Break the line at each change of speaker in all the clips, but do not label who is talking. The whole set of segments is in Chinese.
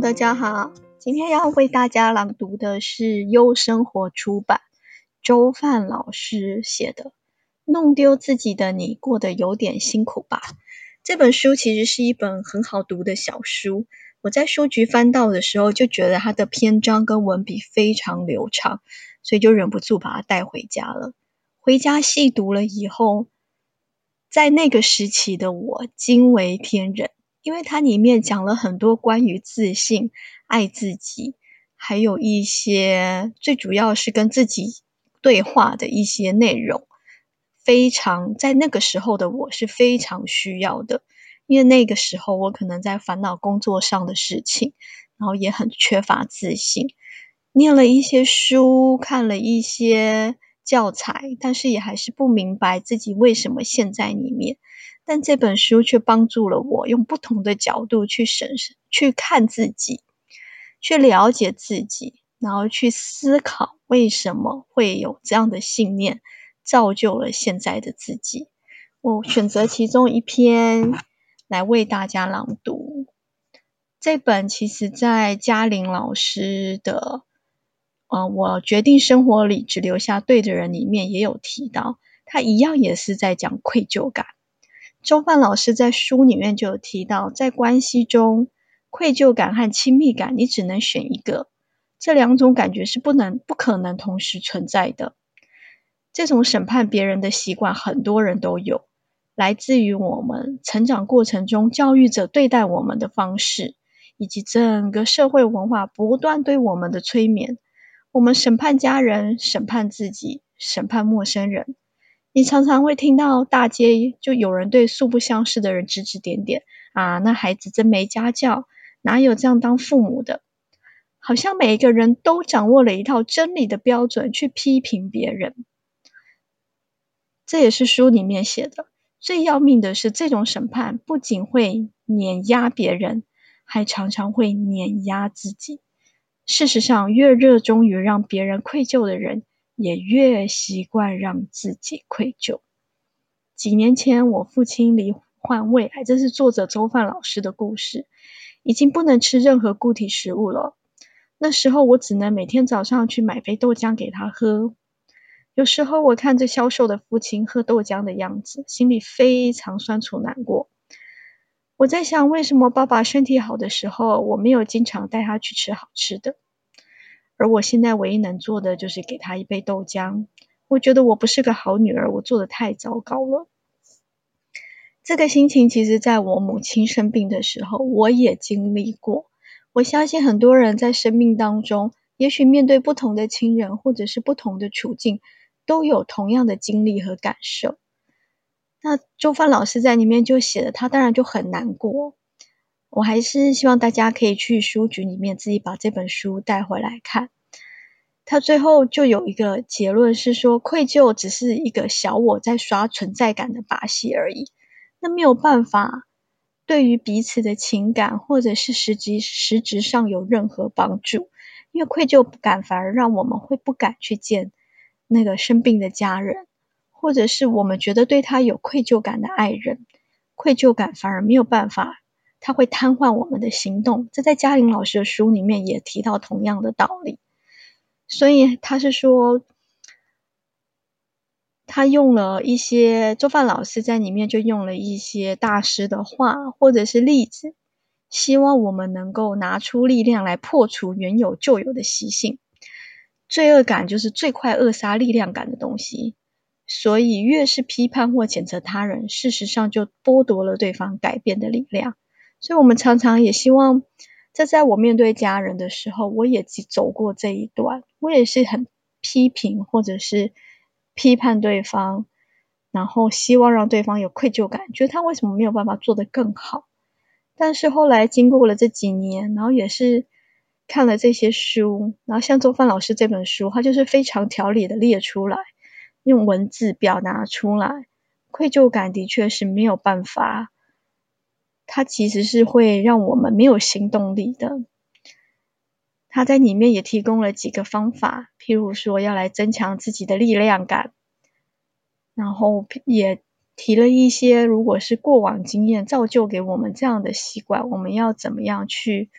大家好，今天要为大家朗读的是优生活出版周范老师写的《弄丢自己的你过得有点辛苦吧》。这本书其实是一本很好读的小书，我在书局翻到的时候就觉得它的篇章跟文笔非常流畅，所以就忍不住把它带回家了。回家细读了以后，在那个时期的我惊为天人。因为它里面讲了很多关于自信、爱自己，还有一些最主要是跟自己对话的一些内容，非常在那个时候的我是非常需要的。因为那个时候我可能在烦恼工作上的事情，然后也很缺乏自信，念了一些书，看了一些教材，但是也还是不明白自己为什么陷在里面。但这本书却帮助了我，用不同的角度去审视、去看自己，去了解自己，然后去思考为什么会有这样的信念，造就了现在的自己。我选择其中一篇来为大家朗读。这本其实在嘉玲老师的《呃，我决定生活里只留下对的人》里面也有提到，他一样也是在讲愧疚感。周范老师在书里面就有提到，在关系中，愧疚感和亲密感，你只能选一个，这两种感觉是不能、不可能同时存在的。这种审判别人的习惯，很多人都有，来自于我们成长过程中教育者对待我们的方式，以及整个社会文化不断对我们的催眠。我们审判家人，审判自己，审判陌生人。你常常会听到大街就有人对素不相识的人指指点点啊，那孩子真没家教，哪有这样当父母的？好像每一个人都掌握了一套真理的标准去批评别人。这也是书里面写的。最要命的是，这种审判不仅会碾压别人，还常常会碾压自己。事实上，越热衷于让别人愧疚的人。也越习惯让自己愧疚。几年前，我父亲罹患胃癌，这是作者周范老师的故事，已经不能吃任何固体食物了。那时候，我只能每天早上去买杯豆浆给他喝。有时候，我看着消瘦的父亲喝豆浆的样子，心里非常酸楚难过。我在想，为什么爸爸身体好的时候，我没有经常带他去吃好吃的？而我现在唯一能做的就是给他一杯豆浆。我觉得我不是个好女儿，我做的太糟糕了。这个心情其实在我母亲生病的时候，我也经历过。我相信很多人在生命当中，也许面对不同的亲人或者是不同的处境，都有同样的经历和感受。那周帆老师在里面就写的，他当然就很难过。我还是希望大家可以去书局里面自己把这本书带回来看。他最后就有一个结论是说，愧疚只是一个小我在刷存在感的把戏而已。那没有办法对于彼此的情感或者是实际实质上有任何帮助，因为愧疚感反而让我们会不敢去见那个生病的家人，或者是我们觉得对他有愧疚感的爱人，愧疚感反而没有办法。他会瘫痪我们的行动，这在嘉玲老师的书里面也提到同样的道理。所以他是说，他用了一些周范老师在里面就用了一些大师的话或者是例子，希望我们能够拿出力量来破除原有旧有的习性。罪恶感就是最快扼杀力量感的东西，所以越是批判或谴责他人，事实上就剥夺了对方改变的力量。所以，我们常常也希望，在在我面对家人的时候，我也走过这一段，我也是很批评或者是批判对方，然后希望让对方有愧疚感，觉得他为什么没有办法做得更好。但是后来经过了这几年，然后也是看了这些书，然后像周范老师这本书，他就是非常条理的列出来，用文字表达出来，愧疚感的确是没有办法。它其实是会让我们没有行动力的。他在里面也提供了几个方法，譬如说要来增强自己的力量感，然后也提了一些，如果是过往经验造就给我们这样的习惯，我们要怎么样去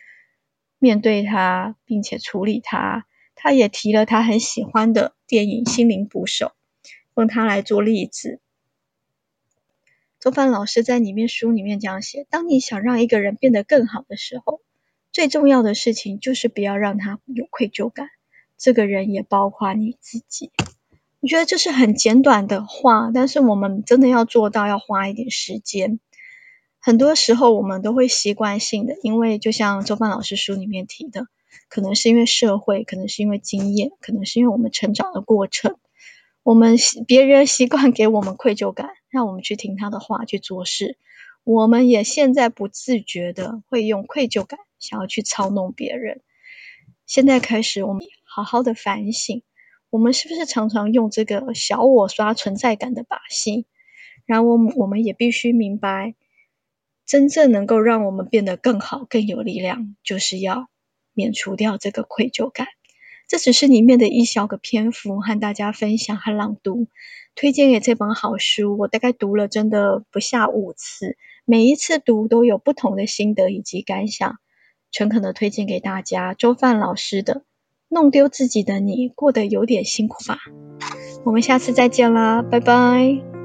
面对它，并且处理它。他也提了他很喜欢的电影《心灵捕手》，用它来做例子。周范老师在里面书里面这样写：当你想让一个人变得更好的时候，最重要的事情就是不要让他有愧疚感。这个人也包括你自己。我觉得这是很简短的话，但是我们真的要做到，要花一点时间。很多时候我们都会习惯性的，因为就像周范老师书里面提的，可能是因为社会，可能是因为经验，可能是因为我们成长的过程，我们别人习惯给我们愧疚感，让我们去听他的话去做事，我们也现在不自觉的会用愧疚感想要去操弄别人。现在开始，我们好好的反省，我们是不是常常用这个小我刷存在感的把戏？然后，我们我们也必须明白。真正能够让我们变得更好、更有力量，就是要免除掉这个愧疚感。这只是里面的一小个篇幅，和大家分享和朗读。推荐给这本好书，我大概读了真的不下五次，每一次读都有不同的心得以及感想。诚恳的推荐给大家，周范老师的《弄丢自己的你过得有点辛苦吧》。我们下次再见啦，拜拜。